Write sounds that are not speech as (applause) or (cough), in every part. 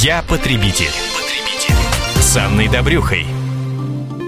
Я потребитель. потребитель. С Анной Добрюхой.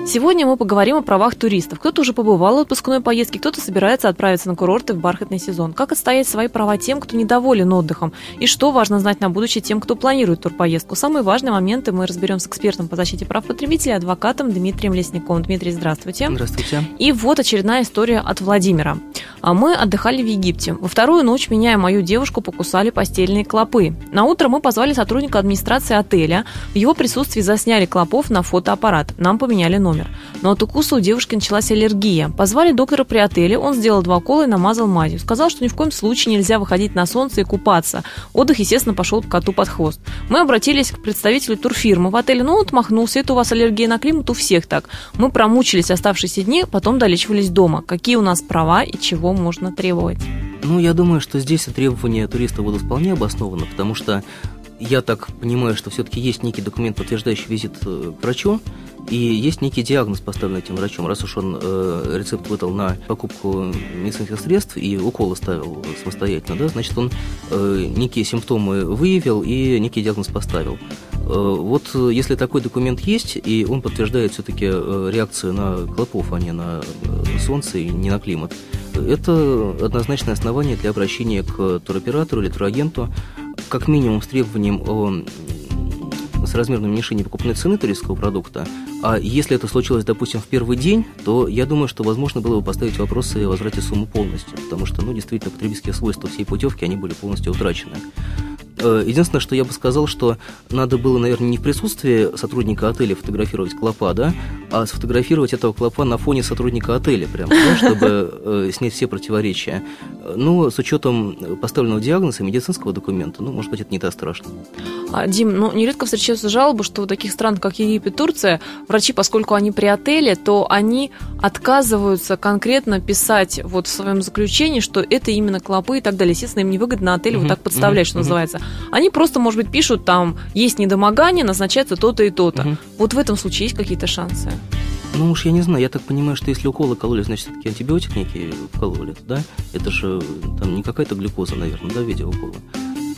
Сегодня мы поговорим о правах туристов. Кто-то уже побывал в отпускной поездке, кто-то собирается отправиться на курорты в бархатный сезон. Как отстоять свои права тем, кто недоволен отдыхом? И что важно знать на будущее тем, кто планирует турпоездку? Самые важные моменты мы разберем с экспертом по защите прав потребителей, адвокатом Дмитрием Лесниковым. Дмитрий, здравствуйте. Здравствуйте. И вот очередная история от Владимира. А мы отдыхали в Египте. Во вторую ночь меня и мою девушку покусали постельные клопы. На утро мы позвали сотрудника администрации отеля. В его присутствии засняли клопов на фотоаппарат. Нам поменяли номер. Но от укуса у девушки началась аллергия. Позвали доктора при отеле. Он сделал два укола и намазал мазью. Сказал, что ни в коем случае нельзя выходить на солнце и купаться. Отдых, естественно, пошел коту под хвост. Мы обратились к представителю турфирмы в отеле. Ну, он отмахнулся. Это у вас аллергия на климат, у всех так. Мы промучились оставшиеся дни, потом долечивались дома. Какие у нас права и чего можно требовать? Ну, я думаю, что здесь требования туриста будут вполне обоснованы, потому что я так понимаю, что все-таки есть некий документ, подтверждающий визит э, к врачу, и есть некий диагноз, поставленный этим врачом. Раз уж он э, рецепт выдал на покупку медицинских средств и уколы ставил самостоятельно, да, значит, он э, некие симптомы выявил и некий диагноз поставил. Э, вот э, если такой документ есть, и он подтверждает все-таки реакцию на клопов, а не на солнце и не на климат, это однозначное основание для обращения к туроператору или турагенту, как минимум с требованием о с размерным уменьшением покупной цены туристского продукта. А если это случилось, допустим, в первый день, то я думаю, что возможно было бы поставить вопросы о возврате суммы полностью, потому что, ну, действительно, потребительские свойства всей путевки, они были полностью утрачены. Э, единственное, что я бы сказал, что надо было, наверное, не в присутствии сотрудника отеля фотографировать клопа, да, а сфотографировать этого клопа на фоне сотрудника отеля, прям, да, (laughs) чтобы э, снять все противоречия. Но с учетом поставленного диагноза, медицинского документа, ну, может быть, это не так страшно. А, Дим, ну, нередко встречаются жалобы, что в таких странах, как Египет, Турция, врачи, поскольку они при отеле, то они отказываются конкретно писать вот в своем заключении, что это именно клопы и так далее. Естественно, им невыгодно отель вот так подставлять, что называется. Они просто, может быть, пишут там, есть недомогание, назначается то-то и то-то. Вот в этом случае есть какие-то шансы? Ну уж я не знаю, я так понимаю, что если уколы кололи, значит, все-таки антибиотик некий вкололи, да? Это же там не какая-то глюкоза, наверное, да, в виде укола.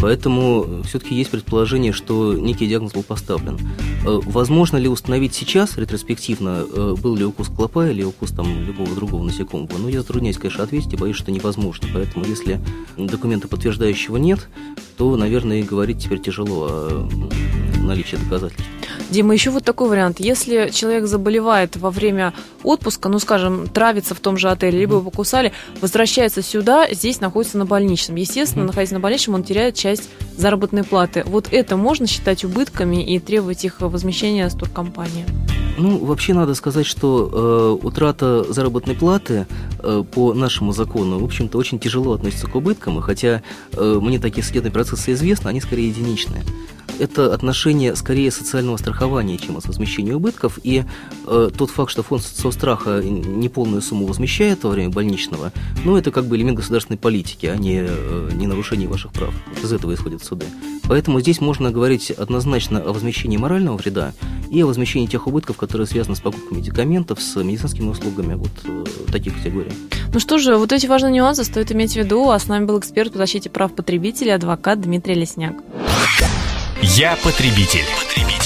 Поэтому все-таки есть предположение, что некий диагноз был поставлен. Э, возможно ли установить сейчас, ретроспективно, э, был ли укус клопа или укус там, любого другого насекомого? Ну, я затрудняюсь, конечно, ответить и боюсь, что невозможно. Поэтому, если документа подтверждающего нет, то, наверное, говорить теперь тяжело о наличии доказательств. Дима, еще вот такой вариант. Если человек заболевает во время отпуска, ну, скажем, травится в том же отеле, либо его покусали, возвращается сюда, здесь находится на больничном. Естественно, mm-hmm. находясь на больничном, он теряет часть заработной платы. Вот это можно считать убытками и требовать их возмещения с туркомпании? Ну, вообще надо сказать, что э, утрата заработной платы э, по нашему закону, в общем-то, очень тяжело относится к убыткам, и хотя э, мне такие судебные процессы известны, они скорее единичные это отношение скорее социального страхования, чем от возмещения убытков. И э, тот факт, что фонд соцстраха неполную сумму возмещает во время больничного, ну, это как бы элемент государственной политики, а не, э, не нарушение ваших прав. Из этого исходят суды. Поэтому здесь можно говорить однозначно о возмещении морального вреда и о возмещении тех убытков, которые связаны с покупкой медикаментов, с медицинскими услугами, вот э, таких категорий. Ну что же, вот эти важные нюансы стоит иметь в виду. А с нами был эксперт по защите прав потребителей, адвокат Дмитрий Лесняк. Я потребитель. потребитель.